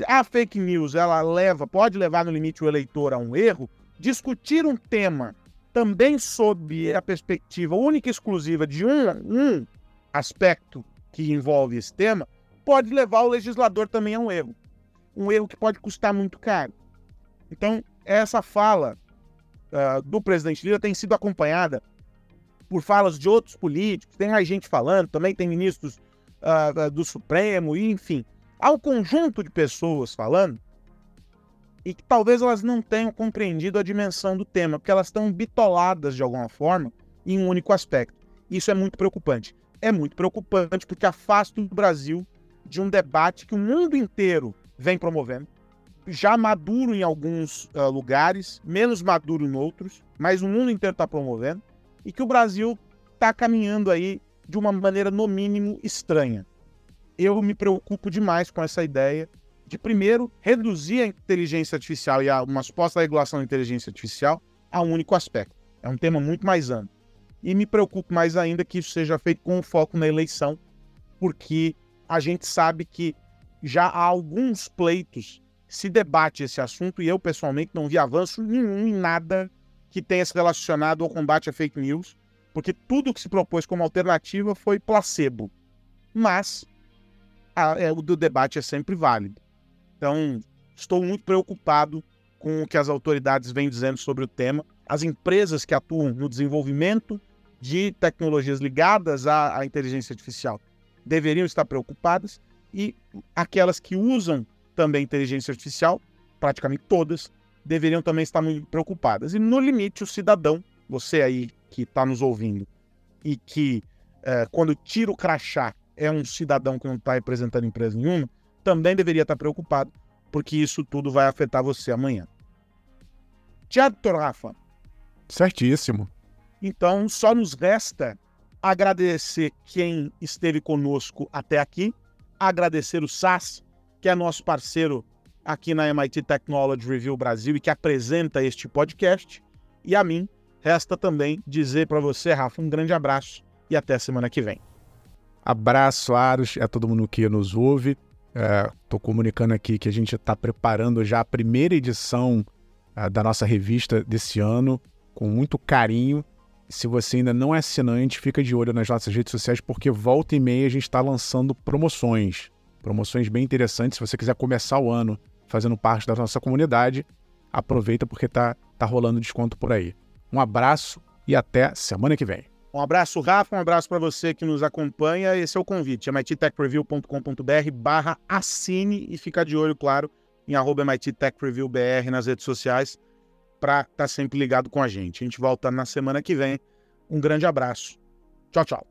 a fake news ela leva, pode levar no limite o eleitor a um erro, discutir um tema também sob a perspectiva única e exclusiva de um, um aspecto que envolve esse tema, pode levar o legislador também a um erro. Um erro que pode custar muito caro. Então, essa fala uh, do presidente Lula tem sido acompanhada por falas de outros políticos, tem mais gente falando, também tem ministros uh, do Supremo, enfim. Há um conjunto de pessoas falando e que talvez elas não tenham compreendido a dimensão do tema, porque elas estão bitoladas de alguma forma em um único aspecto. Isso é muito preocupante. É muito preocupante porque afasta o Brasil de um debate que o mundo inteiro vem promovendo, já maduro em alguns uh, lugares, menos maduro em outros, mas o mundo inteiro está promovendo, e que o Brasil está caminhando aí de uma maneira, no mínimo, estranha. Eu me preocupo demais com essa ideia de, primeiro, reduzir a inteligência artificial e a, uma suposta regulação da inteligência artificial a um único aspecto. É um tema muito mais amplo. E me preocupo mais ainda que isso seja feito com foco na eleição, porque a gente sabe que já há alguns pleitos se debate esse assunto e eu, pessoalmente, não vi avanço nenhum em nada que tenha se relacionado ao combate à fake news, porque tudo que se propôs como alternativa foi placebo. Mas a, é, o do debate é sempre válido. Então, estou muito preocupado com o que as autoridades vêm dizendo sobre o tema. As empresas que atuam no desenvolvimento de tecnologias ligadas à, à inteligência artificial deveriam estar preocupadas e aquelas que usam também inteligência artificial, praticamente todas, deveriam também estar muito preocupadas. E no limite, o cidadão, você aí que está nos ouvindo e que é, quando tira o crachá é um cidadão que não está representando empresa nenhuma, também deveria estar preocupado, porque isso tudo vai afetar você amanhã. Tiago Rafa. Certíssimo. Então, só nos resta agradecer quem esteve conosco até aqui, agradecer o SAS, que é nosso parceiro aqui na MIT Technology Review Brasil e que apresenta este podcast, e a mim Resta também dizer para você, Rafa, um grande abraço e até semana que vem. Abraço, Aros, a todo mundo que nos ouve. Estou é, comunicando aqui que a gente está preparando já a primeira edição é, da nossa revista desse ano, com muito carinho. Se você ainda não é assinante, fica de olho nas nossas redes sociais, porque volta e meia a gente está lançando promoções. Promoções bem interessantes. Se você quiser começar o ano fazendo parte da nossa comunidade, aproveita porque tá, tá rolando desconto por aí. Um abraço e até semana que vem. Um abraço, Rafa, um abraço para você que nos acompanha. Esse é o convite, mittechreview.com.br barra assine e fica de olho, claro, em arroba nas redes sociais para estar tá sempre ligado com a gente. A gente volta na semana que vem. Um grande abraço. Tchau, tchau.